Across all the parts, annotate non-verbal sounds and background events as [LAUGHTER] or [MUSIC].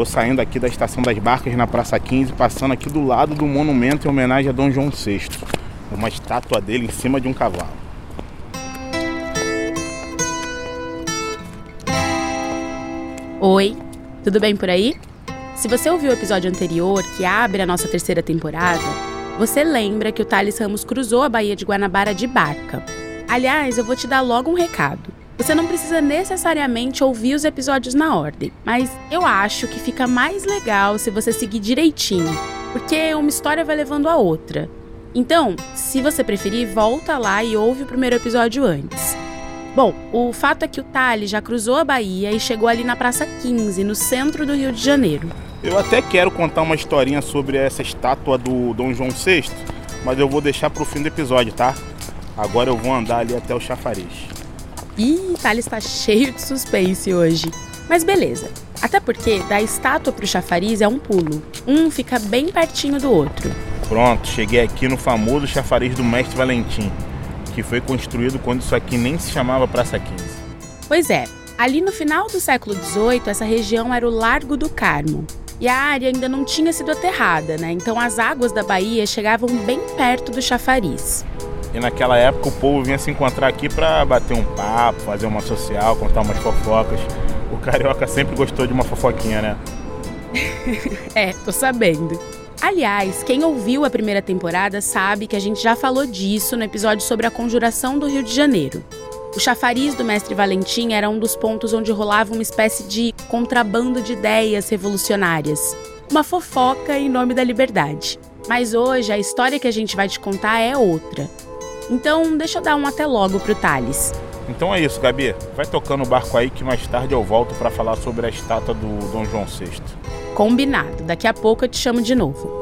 Tô saindo aqui da Estação das Barcas na Praça 15, passando aqui do lado do monumento em homenagem a Dom João VI. Uma estátua dele em cima de um cavalo. Oi, tudo bem por aí? Se você ouviu o episódio anterior, que abre a nossa terceira temporada, você lembra que o Thales Ramos cruzou a Baía de Guanabara de barca. Aliás, eu vou te dar logo um recado. Você não precisa necessariamente ouvir os episódios na ordem, mas eu acho que fica mais legal se você seguir direitinho, porque uma história vai levando a outra. Então, se você preferir, volta lá e ouve o primeiro episódio antes. Bom, o fato é que o Thales já cruzou a Bahia e chegou ali na Praça 15, no centro do Rio de Janeiro. Eu até quero contar uma historinha sobre essa estátua do Dom João VI, mas eu vou deixar para o fim do episódio, tá? Agora eu vou andar ali até o chafariz. Ih, Thales está cheio de suspense hoje. Mas beleza. Até porque da estátua pro chafariz é um pulo. Um fica bem pertinho do outro. Pronto, cheguei aqui no famoso chafariz do Mestre Valentim, que foi construído quando isso aqui nem se chamava Praça 15. Pois é, ali no final do século XVIII, essa região era o Largo do Carmo. E a área ainda não tinha sido aterrada, né? Então as águas da Bahia chegavam bem perto do chafariz. E naquela época o povo vinha se encontrar aqui para bater um papo, fazer uma social, contar umas fofocas. O carioca sempre gostou de uma fofoquinha, né? [LAUGHS] é, tô sabendo. Aliás, quem ouviu a primeira temporada sabe que a gente já falou disso no episódio sobre a conjuração do Rio de Janeiro. O chafariz do mestre Valentim era um dos pontos onde rolava uma espécie de contrabando de ideias revolucionárias. Uma fofoca em nome da liberdade. Mas hoje a história que a gente vai te contar é outra. Então, deixa eu dar um até logo pro Thales. Então é isso, Gabi. Vai tocando o barco aí que mais tarde eu volto para falar sobre a estátua do Dom João VI. Combinado. Daqui a pouco eu te chamo de novo.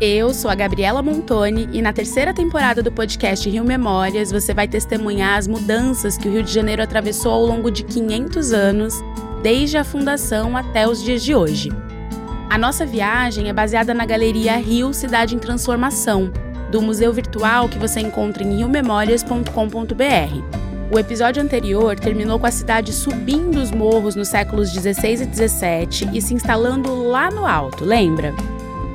Eu sou a Gabriela Montoni e na terceira temporada do podcast Rio Memórias você vai testemunhar as mudanças que o Rio de Janeiro atravessou ao longo de 500 anos desde a fundação até os dias de hoje. A nossa viagem é baseada na Galeria Rio Cidade em Transformação, do museu virtual que você encontra em riomemórias.com.br. O episódio anterior terminou com a cidade subindo os morros nos séculos 16 e 17 e se instalando lá no alto, lembra?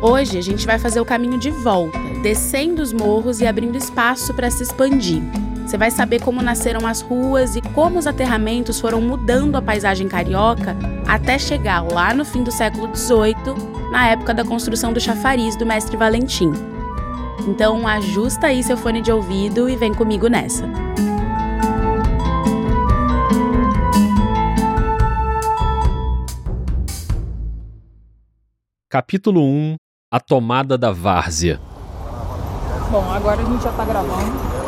Hoje a gente vai fazer o caminho de volta, descendo os morros e abrindo espaço para se expandir. Você vai saber como nasceram as ruas e como os aterramentos foram mudando a paisagem carioca até chegar lá no fim do século XVIII, na época da construção do chafariz do mestre Valentim. Então ajusta aí seu fone de ouvido e vem comigo nessa. Capítulo 1 A tomada da várzea. Bom, agora a gente já está gravando.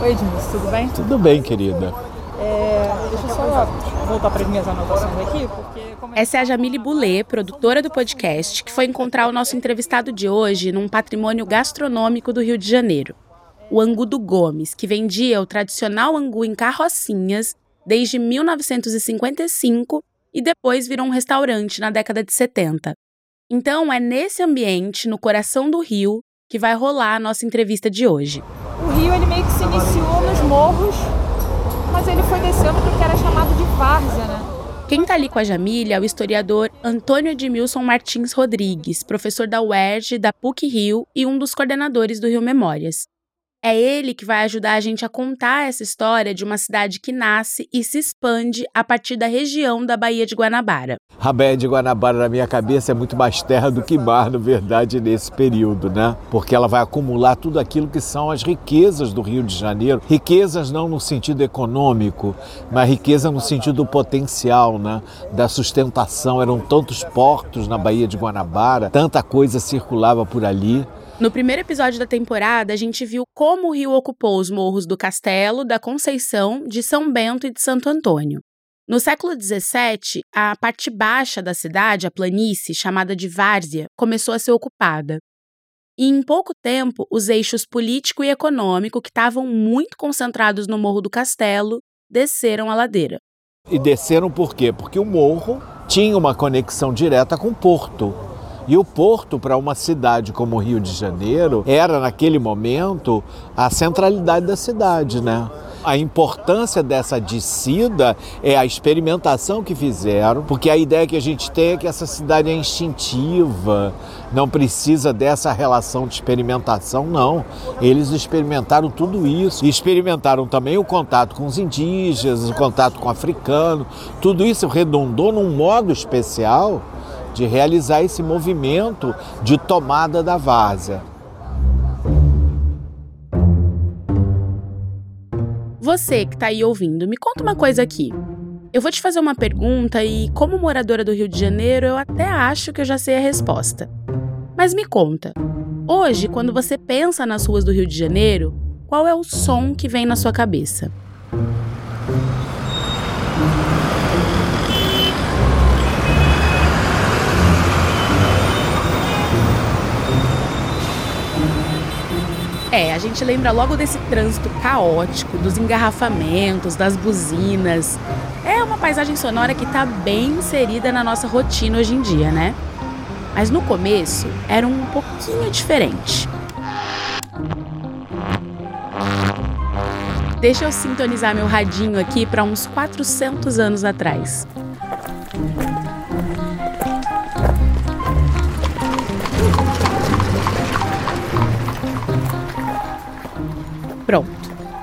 Oi, Edmilson, tudo bem? Tudo bem, querida. É, deixa eu só voltar para as minhas anotações aqui, porque... Essa é a Jamile Boulet, produtora do podcast, que foi encontrar o nosso entrevistado de hoje num patrimônio gastronômico do Rio de Janeiro. O Angu do Gomes, que vendia o tradicional angu em carrocinhas desde 1955 e depois virou um restaurante na década de 70. Então, é nesse ambiente, no coração do Rio, que vai rolar a nossa entrevista de hoje o rio ele meio que se iniciou nos morros, mas ele foi descendo porque era chamado de várzea, né? Quem está ali com a Jamília é o historiador Antônio Edmilson Martins Rodrigues, professor da UERJ, da PUC Rio e um dos coordenadores do Rio Memórias. É ele que vai ajudar a gente a contar essa história de uma cidade que nasce e se expande a partir da região da Baía de Guanabara. A Baía de Guanabara, na minha cabeça, é muito mais terra do que mar, na verdade, nesse período, né? Porque ela vai acumular tudo aquilo que são as riquezas do Rio de Janeiro. Riquezas não no sentido econômico, mas riqueza no sentido potencial, né? Da sustentação. Eram tantos portos na Baía de Guanabara, tanta coisa circulava por ali. No primeiro episódio da temporada, a gente viu como o rio ocupou os morros do Castelo, da Conceição, de São Bento e de Santo Antônio. No século XVII, a parte baixa da cidade, a planície, chamada de Várzea, começou a ser ocupada. E em pouco tempo, os eixos político e econômico, que estavam muito concentrados no Morro do Castelo, desceram a ladeira. E desceram por quê? Porque o morro tinha uma conexão direta com o porto E o porto, para uma cidade como o Rio de Janeiro, era naquele momento a centralidade da cidade, né? A importância dessa descida é a experimentação que fizeram, porque a ideia que a gente tem é que essa cidade é instintiva, não precisa dessa relação de experimentação, não. Eles experimentaram tudo isso experimentaram também o contato com os indígenas, o contato com o africano, tudo isso redundou num modo especial de realizar esse movimento de tomada da várzea. Você que está aí ouvindo, me conta uma coisa aqui. Eu vou te fazer uma pergunta e, como moradora do Rio de Janeiro, eu até acho que eu já sei a resposta. Mas me conta, hoje, quando você pensa nas ruas do Rio de Janeiro, qual é o som que vem na sua cabeça? É, a gente lembra logo desse trânsito caótico, dos engarrafamentos, das buzinas. É uma paisagem sonora que está bem inserida na nossa rotina hoje em dia, né? Mas no começo era um pouquinho diferente. Deixa eu sintonizar meu radinho aqui para uns 400 anos atrás. Pronto.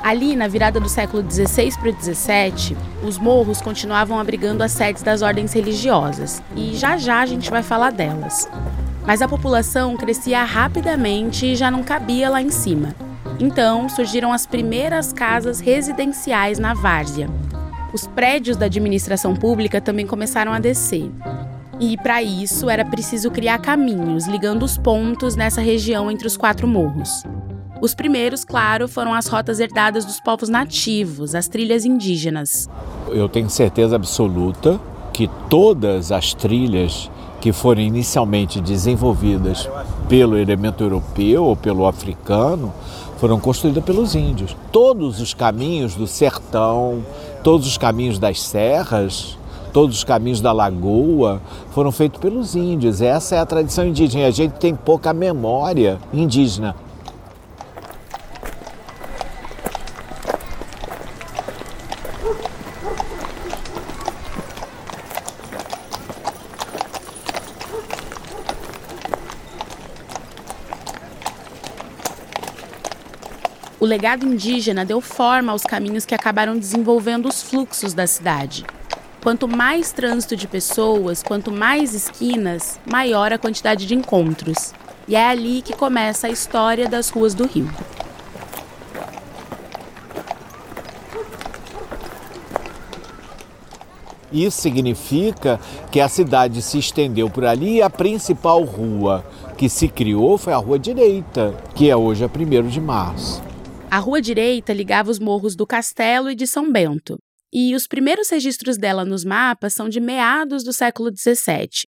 Ali, na virada do século XVI para o XVII, os morros continuavam abrigando as sedes das ordens religiosas, e já já a gente vai falar delas. Mas a população crescia rapidamente e já não cabia lá em cima. Então surgiram as primeiras casas residenciais na várzea. Os prédios da administração pública também começaram a descer. E para isso era preciso criar caminhos ligando os pontos nessa região entre os quatro morros. Os primeiros, claro, foram as rotas herdadas dos povos nativos, as trilhas indígenas. Eu tenho certeza absoluta que todas as trilhas que foram inicialmente desenvolvidas pelo elemento europeu ou pelo africano foram construídas pelos índios. Todos os caminhos do sertão, todos os caminhos das serras, todos os caminhos da lagoa foram feitos pelos índios. Essa é a tradição indígena. A gente tem pouca memória indígena. O legado indígena deu forma aos caminhos que acabaram desenvolvendo os fluxos da cidade. Quanto mais trânsito de pessoas, quanto mais esquinas, maior a quantidade de encontros. E é ali que começa a história das ruas do Rio. Isso significa que a cidade se estendeu por ali e a principal rua que se criou foi a Rua Direita, que é hoje a 1 de março. A rua direita ligava os morros do Castelo e de São Bento, e os primeiros registros dela nos mapas são de meados do século XVII.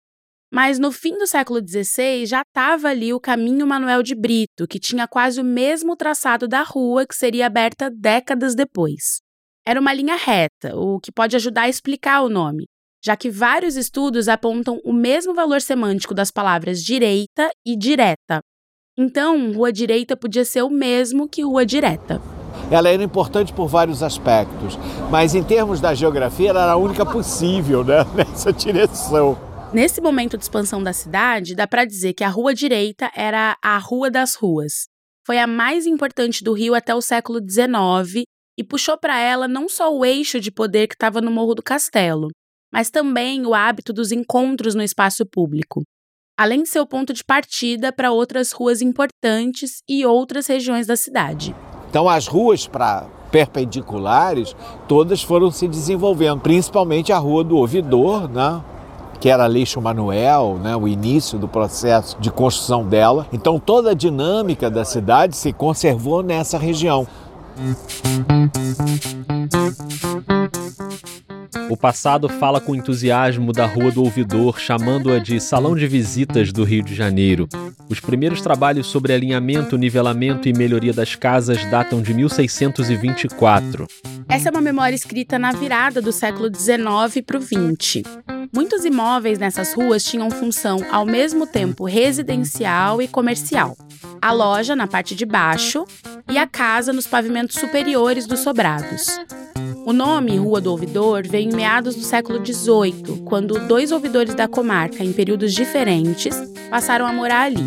Mas no fim do século XVI já estava ali o caminho Manuel de Brito, que tinha quase o mesmo traçado da rua que seria aberta décadas depois. Era uma linha reta, o que pode ajudar a explicar o nome, já que vários estudos apontam o mesmo valor semântico das palavras direita e direta, então, rua direita podia ser o mesmo que rua direta. Ela era importante por vários aspectos, mas em termos da geografia, ela era a única possível né, [LAUGHS] nessa direção. Nesse momento de expansão da cidade, dá para dizer que a rua direita era a Rua das Ruas. Foi a mais importante do Rio até o século XIX e puxou para ela não só o eixo de poder que estava no Morro do Castelo, mas também o hábito dos encontros no espaço público além de ser o ponto de partida para outras ruas importantes e outras regiões da cidade. Então, as ruas para perpendiculares, todas foram se desenvolvendo, principalmente a Rua do Ouvidor, né? que era Leixo Manuel, né, o início do processo de construção dela. Então toda a dinâmica da cidade se conservou nessa região. O passado fala com entusiasmo da Rua do Ouvidor, chamando-a de Salão de Visitas do Rio de Janeiro. Os primeiros trabalhos sobre alinhamento, nivelamento e melhoria das casas datam de 1624. Essa é uma memória escrita na virada do século XIX para o XX. Muitos imóveis nessas ruas tinham função ao mesmo tempo residencial e comercial. A loja na parte de baixo e a casa nos pavimentos superiores dos sobrados. O nome Rua do Ouvidor veio em meados do século XVIII, quando dois ouvidores da comarca, em períodos diferentes, passaram a morar ali.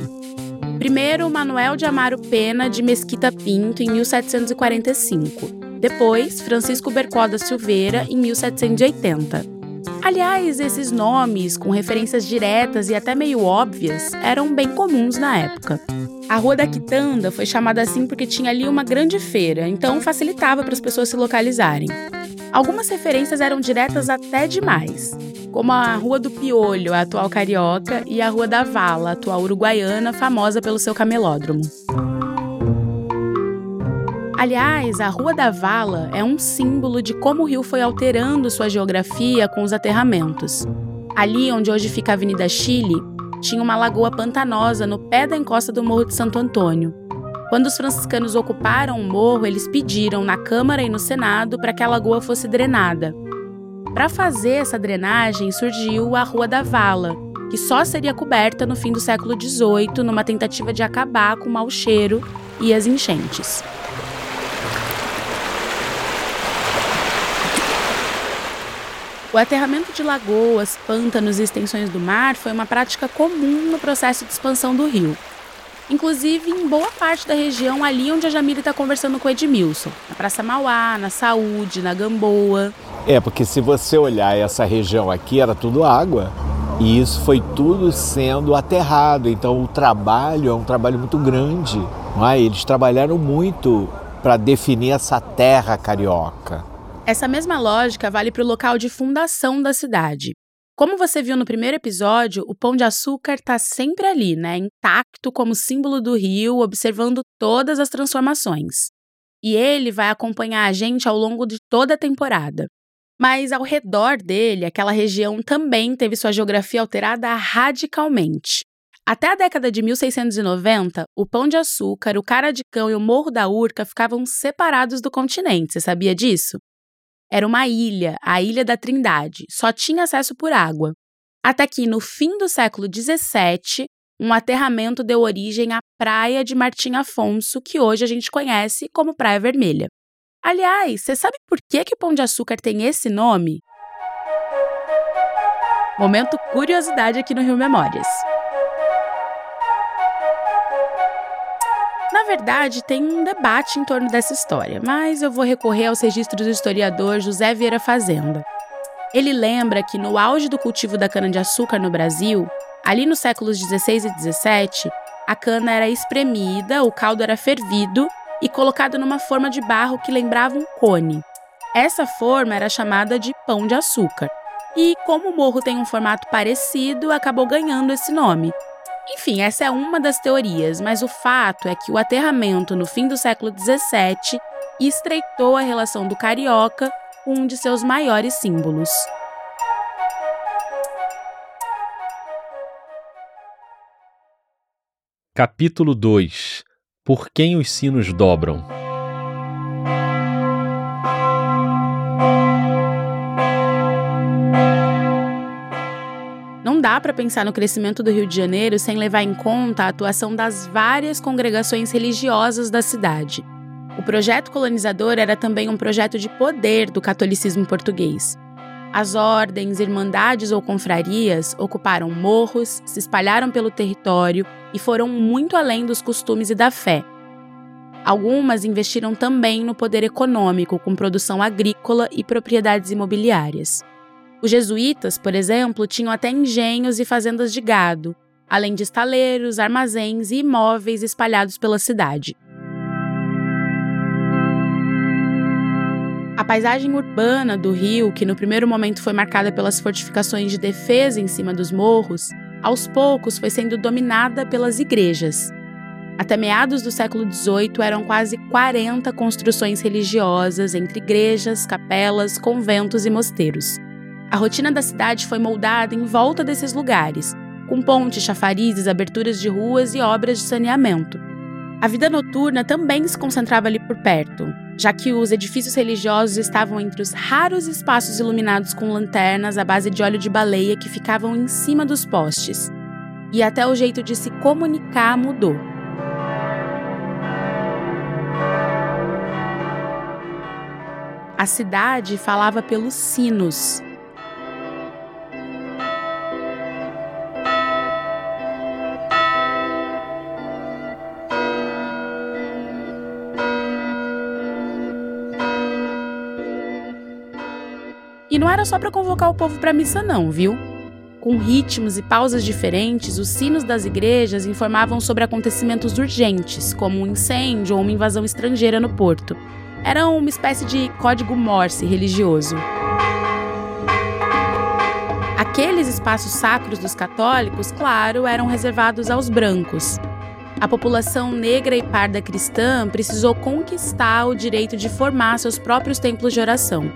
Primeiro, Manuel de Amaro Pena de Mesquita Pinto, em 1745. Depois, Francisco Bercó da Silveira, em 1780. Aliás, esses nomes, com referências diretas e até meio óbvias, eram bem comuns na época. A Rua da Quitanda foi chamada assim porque tinha ali uma grande feira, então facilitava para as pessoas se localizarem. Algumas referências eram diretas até demais, como a Rua do Piolho, a atual carioca, e a Rua da Vala, a atual uruguaiana, famosa pelo seu camelódromo. Aliás, a Rua da Vala é um símbolo de como o rio foi alterando sua geografia com os aterramentos. Ali onde hoje fica a Avenida Chile, tinha uma lagoa pantanosa no pé da encosta do Morro de Santo Antônio. Quando os franciscanos ocuparam o morro, eles pediram na Câmara e no Senado para que a lagoa fosse drenada. Para fazer essa drenagem, surgiu a Rua da Vala, que só seria coberta no fim do século XVIII numa tentativa de acabar com o mau cheiro e as enchentes. O aterramento de lagoas, pântanos e extensões do mar foi uma prática comum no processo de expansão do rio. Inclusive em boa parte da região ali onde a Jamile está conversando com o Edmilson, na Praça Mauá, na Saúde, na Gamboa. É, porque se você olhar essa região aqui, era tudo água. E isso foi tudo sendo aterrado. Então o trabalho é um trabalho muito grande. Não é? Eles trabalharam muito para definir essa terra carioca. Essa mesma lógica vale para o local de fundação da cidade. Como você viu no primeiro episódio, o Pão de Açúcar está sempre ali, né, intacto como símbolo do rio, observando todas as transformações. E ele vai acompanhar a gente ao longo de toda a temporada. Mas ao redor dele, aquela região também teve sua geografia alterada radicalmente. Até a década de 1690, o Pão de Açúcar, o Cara de Cão e o Morro da Urca ficavam separados do continente. Você sabia disso? Era uma ilha, a Ilha da Trindade, só tinha acesso por água. Até que, no fim do século XVII, um aterramento deu origem à Praia de Martim Afonso, que hoje a gente conhece como Praia Vermelha. Aliás, você sabe por que, que o Pão de Açúcar tem esse nome? Momento curiosidade aqui no Rio Memórias. Verdade, tem um debate em torno dessa história, mas eu vou recorrer aos registros do historiador José Vieira Fazenda. Ele lembra que no auge do cultivo da cana-de-açúcar no Brasil, ali nos séculos 16 e 17, a cana era espremida, o caldo era fervido e colocado numa forma de barro que lembrava um cone. Essa forma era chamada de pão de açúcar. E como o morro tem um formato parecido, acabou ganhando esse nome, enfim, essa é uma das teorias, mas o fato é que o aterramento no fim do século XVII estreitou a relação do carioca com um de seus maiores símbolos. Capítulo 2 Por quem os sinos dobram? Não dá para pensar no crescimento do Rio de Janeiro sem levar em conta a atuação das várias congregações religiosas da cidade. O projeto colonizador era também um projeto de poder do catolicismo português. As ordens, irmandades ou confrarias ocuparam morros, se espalharam pelo território e foram muito além dos costumes e da fé. Algumas investiram também no poder econômico, com produção agrícola e propriedades imobiliárias. Os jesuítas, por exemplo, tinham até engenhos e fazendas de gado, além de estaleiros, armazéns e imóveis espalhados pela cidade. A paisagem urbana do rio, que no primeiro momento foi marcada pelas fortificações de defesa em cima dos morros, aos poucos foi sendo dominada pelas igrejas. Até meados do século XVIII eram quase 40 construções religiosas entre igrejas, capelas, conventos e mosteiros. A rotina da cidade foi moldada em volta desses lugares, com pontes, chafarizes, aberturas de ruas e obras de saneamento. A vida noturna também se concentrava ali por perto. já que os edifícios religiosos estavam entre os raros espaços iluminados com lanternas à base de óleo de baleia que ficavam em cima dos postes. E até o jeito de se comunicar mudou. A cidade falava pelos sinos, não era só para convocar o povo para missa não, viu? Com ritmos e pausas diferentes, os sinos das igrejas informavam sobre acontecimentos urgentes, como um incêndio ou uma invasão estrangeira no porto. Era uma espécie de código Morse religioso. Aqueles espaços sacros dos católicos, claro, eram reservados aos brancos. A população negra e parda cristã precisou conquistar o direito de formar seus próprios templos de oração.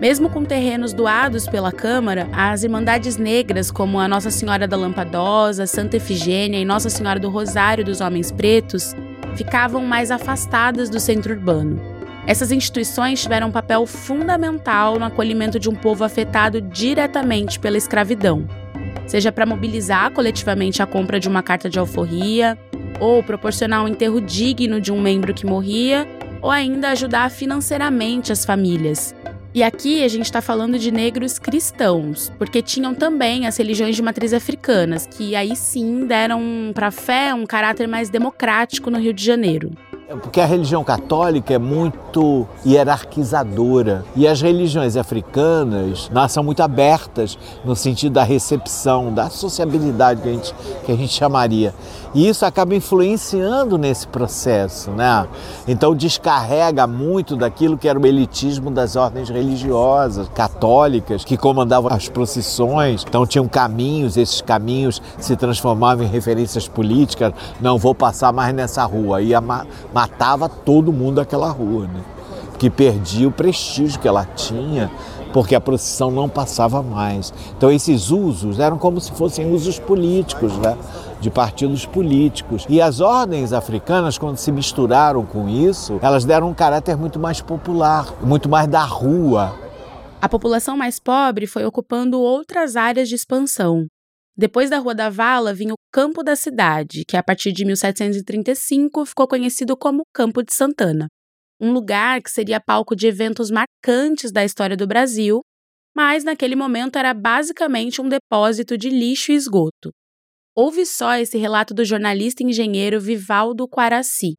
Mesmo com terrenos doados pela Câmara, as Irmandades Negras, como a Nossa Senhora da Lampadosa, Santa Efigênia e Nossa Senhora do Rosário dos Homens Pretos, ficavam mais afastadas do centro urbano. Essas instituições tiveram um papel fundamental no acolhimento de um povo afetado diretamente pela escravidão, seja para mobilizar coletivamente a compra de uma carta de alforria, ou proporcionar um enterro digno de um membro que morria, ou ainda ajudar financeiramente as famílias, e aqui a gente está falando de negros cristãos, porque tinham também as religiões de matriz africanas, que aí sim deram para a fé um caráter mais democrático no Rio de Janeiro. É porque a religião católica é muito hierarquizadora e as religiões africanas são muito abertas no sentido da recepção, da sociabilidade que a gente, que a gente chamaria. E isso acaba influenciando nesse processo, né? Então descarrega muito daquilo que era o elitismo das ordens religiosas, católicas, que comandavam as procissões. Então tinham caminhos, esses caminhos se transformavam em referências políticas. Não vou passar mais nessa rua. Ia matava todo mundo daquela rua, né? que perdia o prestígio que ela tinha, porque a procissão não passava mais. Então esses usos eram como se fossem usos políticos, né? de partidos políticos. E as ordens africanas, quando se misturaram com isso, elas deram um caráter muito mais popular, muito mais da rua. A população mais pobre foi ocupando outras áreas de expansão, depois da Rua da Vala vinha o Campo da Cidade, que a partir de 1735 ficou conhecido como Campo de Santana, um lugar que seria palco de eventos marcantes da história do Brasil, mas naquele momento era basicamente um depósito de lixo e esgoto. Houve só esse relato do jornalista e engenheiro Vivaldo Quaraci.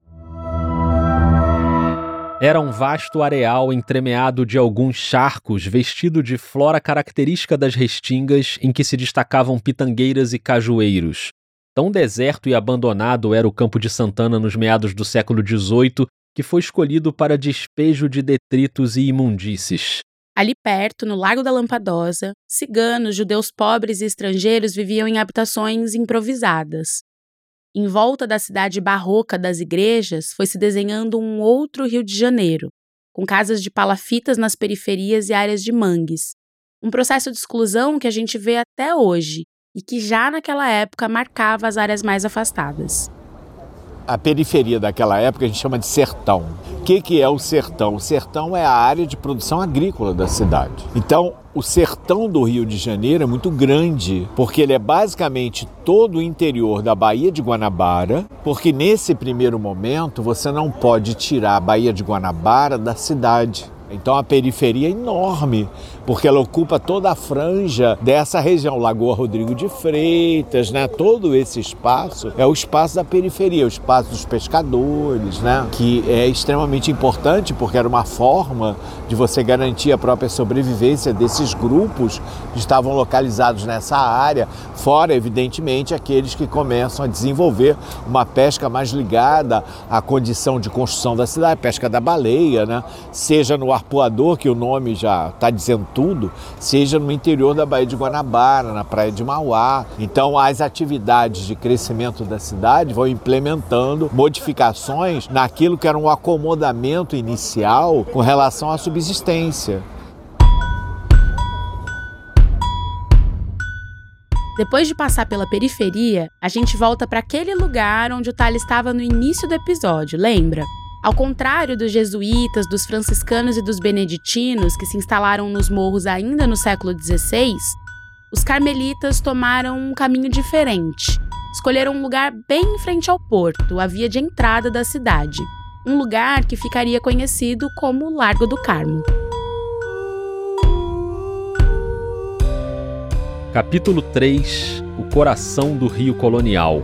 Era um vasto areal entremeado de alguns charcos, vestido de flora característica das restingas, em que se destacavam pitangueiras e cajueiros. Tão deserto e abandonado era o Campo de Santana nos meados do século XVIII, que foi escolhido para despejo de detritos e imundícies. Ali perto, no Lago da Lampadosa, ciganos, judeus pobres e estrangeiros viviam em habitações improvisadas. Em volta da cidade barroca das igrejas, foi se desenhando um outro Rio de Janeiro, com casas de palafitas nas periferias e áreas de mangues. Um processo de exclusão que a gente vê até hoje e que já naquela época marcava as áreas mais afastadas a periferia daquela época a gente chama de sertão. O que, que é o sertão? O sertão é a área de produção agrícola da cidade. Então, o sertão do Rio de Janeiro é muito grande, porque ele é basicamente todo o interior da Baía de Guanabara, porque nesse primeiro momento você não pode tirar a Baía de Guanabara da cidade. Então a periferia é enorme, porque ela ocupa toda a franja dessa região, Lagoa Rodrigo de Freitas, né? Todo esse espaço é o espaço da periferia, o espaço dos pescadores, né? Que é extremamente importante porque era uma forma de você garantir a própria sobrevivência desses grupos que estavam localizados nessa área, fora evidentemente aqueles que começam a desenvolver uma pesca mais ligada à condição de construção da cidade, pesca da baleia, né? Seja no arpoador, que o nome já está dizendo tudo, seja no interior da Baía de Guanabara, na Praia de Mauá. Então, as atividades de crescimento da cidade vão implementando modificações naquilo que era um acomodamento inicial com relação à subsistência. Depois de passar pela periferia, a gente volta para aquele lugar onde o Thales estava no início do episódio, lembra? Ao contrário dos jesuítas, dos franciscanos e dos beneditinos, que se instalaram nos morros ainda no século XVI, os carmelitas tomaram um caminho diferente. Escolheram um lugar bem em frente ao porto, a via de entrada da cidade, um lugar que ficaria conhecido como Largo do Carmo. Capítulo 3 O coração do Rio Colonial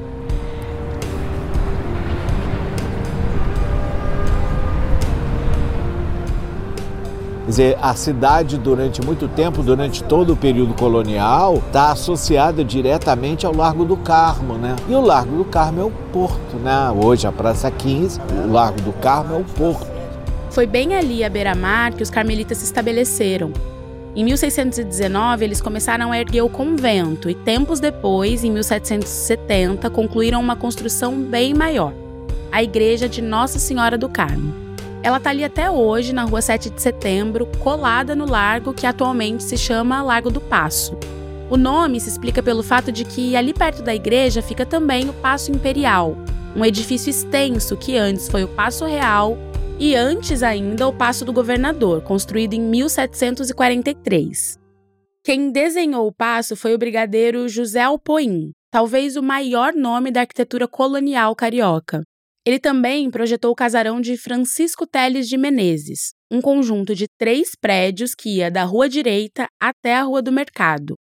Quer dizer, a cidade durante muito tempo, durante todo o período colonial, está associada diretamente ao Largo do Carmo, né? E o Largo do Carmo é o porto, né? Hoje a Praça 15, o Largo do Carmo é o porto. Foi bem ali à beira-mar que os carmelitas se estabeleceram. Em 1619, eles começaram a erguer o convento e, tempos depois, em 1770, concluíram uma construção bem maior a Igreja de Nossa Senhora do Carmo. Ela está ali até hoje, na rua 7 de setembro, colada no largo que atualmente se chama Largo do Passo. O nome se explica pelo fato de que ali perto da igreja fica também o Paço Imperial, um edifício extenso que antes foi o Paço Real e antes ainda o Paço do Governador, construído em 1743. Quem desenhou o paço foi o brigadeiro José Alpoim, talvez o maior nome da arquitetura colonial carioca. Ele também projetou o casarão de Francisco Teles de Menezes, um conjunto de três prédios que ia da Rua Direita até a Rua do Mercado.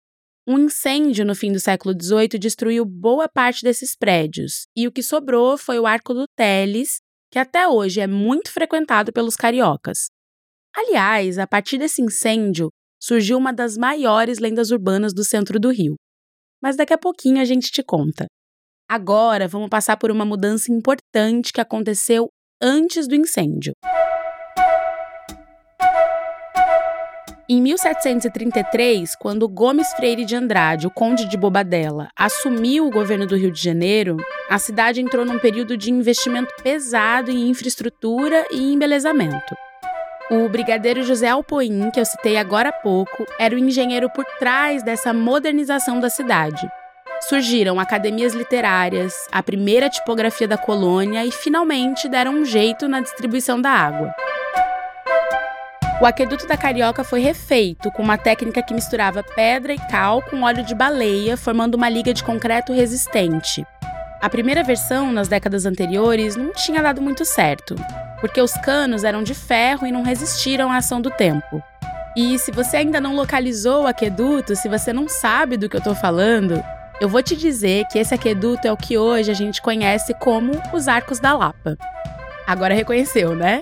Um incêndio no fim do século XVIII destruiu boa parte desses prédios, e o que sobrou foi o Arco do Teles, que até hoje é muito frequentado pelos cariocas. Aliás, a partir desse incêndio, surgiu uma das maiores lendas urbanas do centro do Rio. Mas daqui a pouquinho a gente te conta. Agora vamos passar por uma mudança importante que aconteceu antes do incêndio. Em 1733, quando Gomes Freire de Andrade, o conde de Bobadela, assumiu o governo do Rio de Janeiro, a cidade entrou num período de investimento pesado em infraestrutura e embelezamento. O brigadeiro José Alpoim, que eu citei agora há pouco, era o engenheiro por trás dessa modernização da cidade surgiram academias literárias, a primeira tipografia da colônia e finalmente deram um jeito na distribuição da água. O aqueduto da Carioca foi refeito com uma técnica que misturava pedra e cal com óleo de baleia, formando uma liga de concreto resistente. A primeira versão, nas décadas anteriores, não tinha dado muito certo, porque os canos eram de ferro e não resistiram à ação do tempo. E se você ainda não localizou o aqueduto, se você não sabe do que eu estou falando, eu vou te dizer que esse aqueduto é o que hoje a gente conhece como os Arcos da Lapa. Agora reconheceu, né?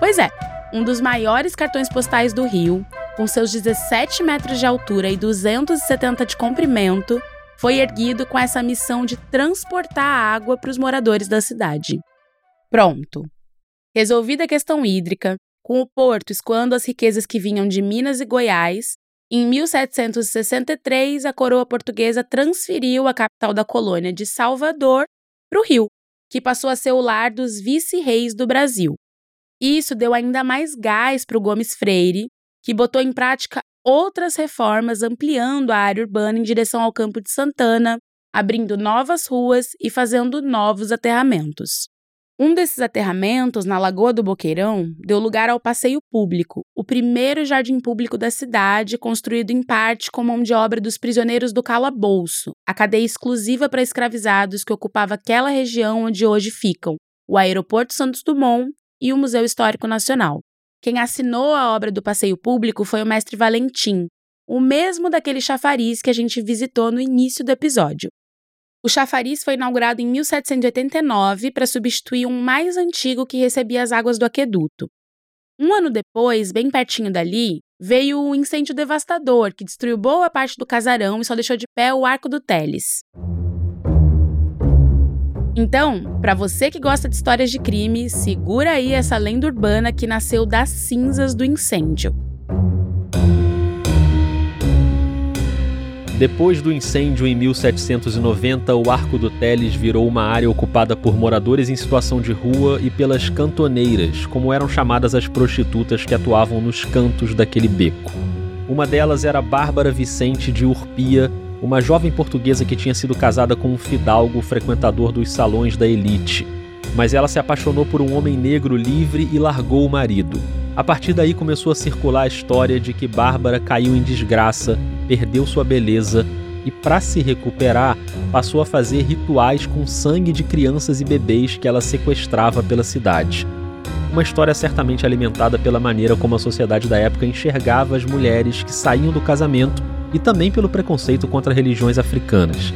Pois é, um dos maiores cartões postais do Rio, com seus 17 metros de altura e 270 de comprimento, foi erguido com essa missão de transportar água para os moradores da cidade. Pronto. Resolvida a questão hídrica, com o porto escoando as riquezas que vinham de Minas e Goiás, em 1763, a coroa portuguesa transferiu a capital da colônia de Salvador para o Rio, que passou a ser o lar dos vice-reis do Brasil. Isso deu ainda mais gás para o Gomes Freire, que botou em prática outras reformas ampliando a área urbana em direção ao Campo de Santana, abrindo novas ruas e fazendo novos aterramentos. Um desses aterramentos, na Lagoa do Boqueirão, deu lugar ao passeio público, o primeiro jardim público da cidade, construído em parte com mão de obra dos prisioneiros do calabouço, a cadeia exclusiva para escravizados que ocupava aquela região onde hoje ficam o Aeroporto Santos Dumont e o Museu Histórico Nacional. Quem assinou a obra do passeio público foi o mestre Valentim, o mesmo daquele chafariz que a gente visitou no início do episódio. O chafariz foi inaugurado em 1789 para substituir um mais antigo que recebia as águas do aqueduto. Um ano depois, bem pertinho dali, veio um incêndio devastador que destruiu boa parte do casarão e só deixou de pé o Arco do Teles. Então, para você que gosta de histórias de crime, segura aí essa lenda urbana que nasceu das cinzas do incêndio. Depois do incêndio em 1790, o Arco do Teles virou uma área ocupada por moradores em situação de rua e pelas cantoneiras, como eram chamadas as prostitutas que atuavam nos cantos daquele beco. Uma delas era Bárbara Vicente de Urpia, uma jovem portuguesa que tinha sido casada com um fidalgo frequentador dos salões da elite. mas ela se apaixonou por um homem negro livre e largou o marido. A partir daí começou a circular a história de que Bárbara caiu em desgraça, perdeu sua beleza e, para se recuperar, passou a fazer rituais com sangue de crianças e bebês que ela sequestrava pela cidade. Uma história certamente alimentada pela maneira como a sociedade da época enxergava as mulheres que saíam do casamento e também pelo preconceito contra religiões africanas.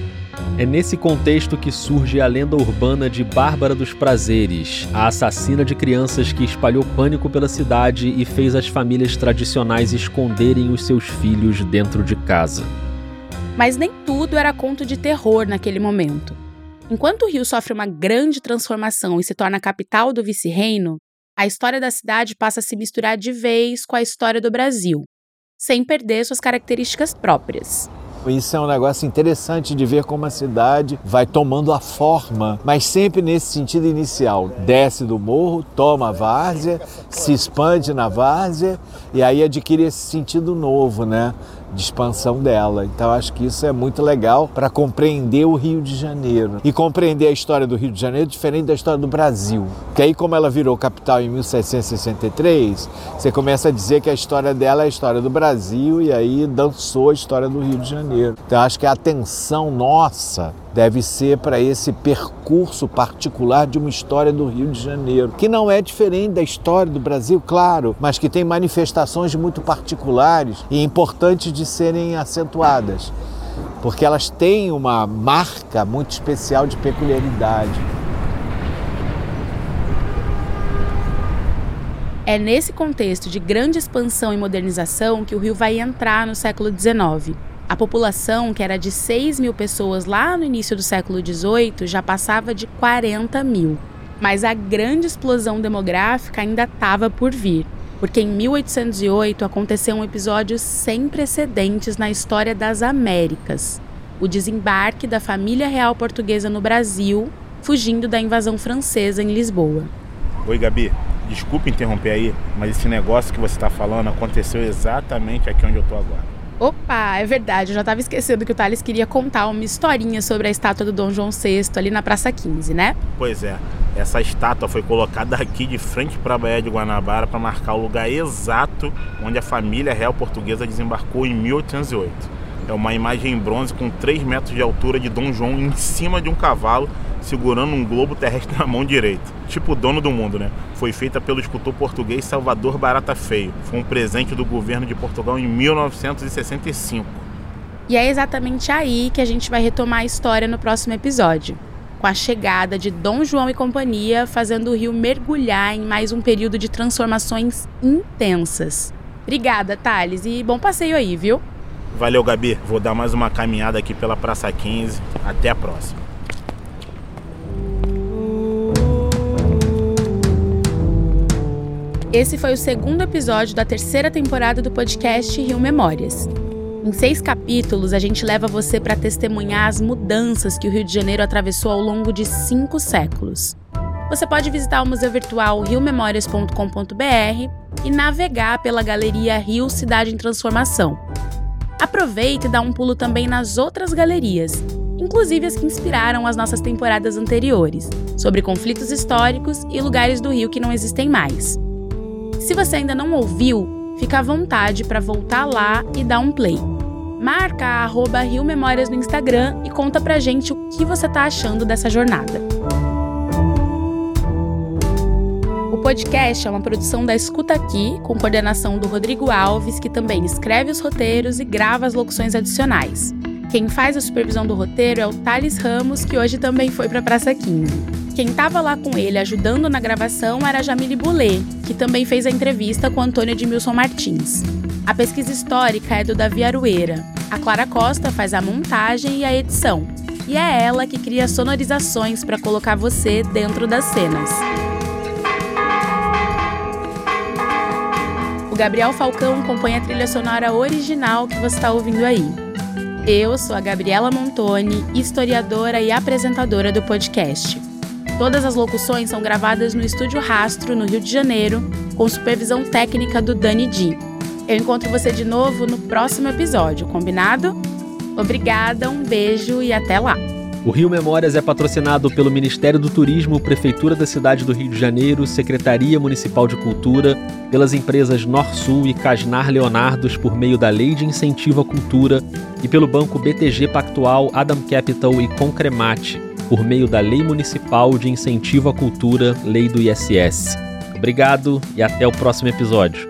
É nesse contexto que surge a lenda urbana de Bárbara dos Prazeres, a assassina de crianças que espalhou pânico pela cidade e fez as famílias tradicionais esconderem os seus filhos dentro de casa. Mas nem tudo era conto de terror naquele momento. Enquanto o Rio sofre uma grande transformação e se torna a capital do vice-reino, a história da cidade passa a se misturar de vez com a história do Brasil, sem perder suas características próprias. Isso é um negócio interessante de ver como a cidade vai tomando a forma, mas sempre nesse sentido inicial. Desce do morro, toma a várzea, se expande na várzea e aí adquire esse sentido novo, né? De expansão dela. Então acho que isso é muito legal para compreender o Rio de Janeiro e compreender a história do Rio de Janeiro diferente da história do Brasil. Que aí como ela virou capital em 1763, você começa a dizer que a história dela é a história do Brasil e aí dançou a história do Rio de Janeiro. Então acho que a atenção nossa deve ser para esse percurso particular de uma história do Rio de Janeiro, que não é diferente da história do Brasil, claro, mas que tem manifestações muito particulares e importantes de serem acentuadas, porque elas têm uma marca muito especial de peculiaridade. É nesse contexto de grande expansão e modernização que o Rio vai entrar no século XIX. A população, que era de 6 mil pessoas lá no início do século XVIII, já passava de 40 mil. Mas a grande explosão demográfica ainda estava por vir, porque em 1808 aconteceu um episódio sem precedentes na história das Américas: o desembarque da família real portuguesa no Brasil, fugindo da invasão francesa em Lisboa. Oi, Gabi. Desculpe interromper aí, mas esse negócio que você está falando aconteceu exatamente aqui onde eu estou agora. Opa, é verdade, eu já estava esquecendo que o Thales queria contar uma historinha sobre a estátua do Dom João VI ali na Praça 15, né? Pois é, essa estátua foi colocada aqui de frente para a Baía de Guanabara para marcar o lugar exato onde a família real portuguesa desembarcou em 1808. É uma imagem em bronze com 3 metros de altura de Dom João em cima de um cavalo segurando um globo terrestre [LAUGHS] na mão direita. Tipo o dono do mundo, né? Foi feita pelo escultor português Salvador Barata Feio. Foi um presente do governo de Portugal em 1965. E é exatamente aí que a gente vai retomar a história no próximo episódio. Com a chegada de Dom João e companhia, fazendo o rio mergulhar em mais um período de transformações intensas. Obrigada, Thales, e bom passeio aí, viu? Valeu, Gabi. Vou dar mais uma caminhada aqui pela Praça 15. Até a próxima. Esse foi o segundo episódio da terceira temporada do podcast Rio Memórias. Em seis capítulos, a gente leva você para testemunhar as mudanças que o Rio de Janeiro atravessou ao longo de cinco séculos. Você pode visitar o museu virtual riomemórias.com.br e navegar pela galeria Rio Cidade em Transformação. Aproveite e dá um pulo também nas outras galerias, inclusive as que inspiraram as nossas temporadas anteriores, sobre conflitos históricos e lugares do Rio que não existem mais. Se você ainda não ouviu, fica à vontade para voltar lá e dar um play. Marca a arroba Rio Memórias no Instagram e conta pra gente o que você tá achando dessa jornada. O podcast é uma produção da Escuta Aqui, com coordenação do Rodrigo Alves, que também escreve os roteiros e grava as locuções adicionais. Quem faz a supervisão do roteiro é o Thales Ramos, que hoje também foi para Praça 15. Quem estava lá com ele ajudando na gravação era Jamile Boulet, que também fez a entrevista com Antônio Edmilson Martins. A pesquisa histórica é do Davi Arueira. A Clara Costa faz a montagem e a edição. E é ela que cria sonorizações para colocar você dentro das cenas. O Gabriel Falcão compõe a trilha sonora original que você está ouvindo aí. Eu sou a Gabriela Montoni, historiadora e apresentadora do podcast. Todas as locuções são gravadas no Estúdio Rastro, no Rio de Janeiro, com supervisão técnica do Dani Di. Eu encontro você de novo no próximo episódio, combinado? Obrigada, um beijo e até lá! O Rio Memórias é patrocinado pelo Ministério do Turismo, Prefeitura da cidade do Rio de Janeiro, Secretaria Municipal de Cultura, pelas empresas Norsul e Casnar Leonardos por meio da Lei de Incentivo à Cultura e pelo Banco BTG Pactual, Adam Capital e Concremate por meio da Lei Municipal de Incentivo à Cultura, Lei do ISS. Obrigado e até o próximo episódio.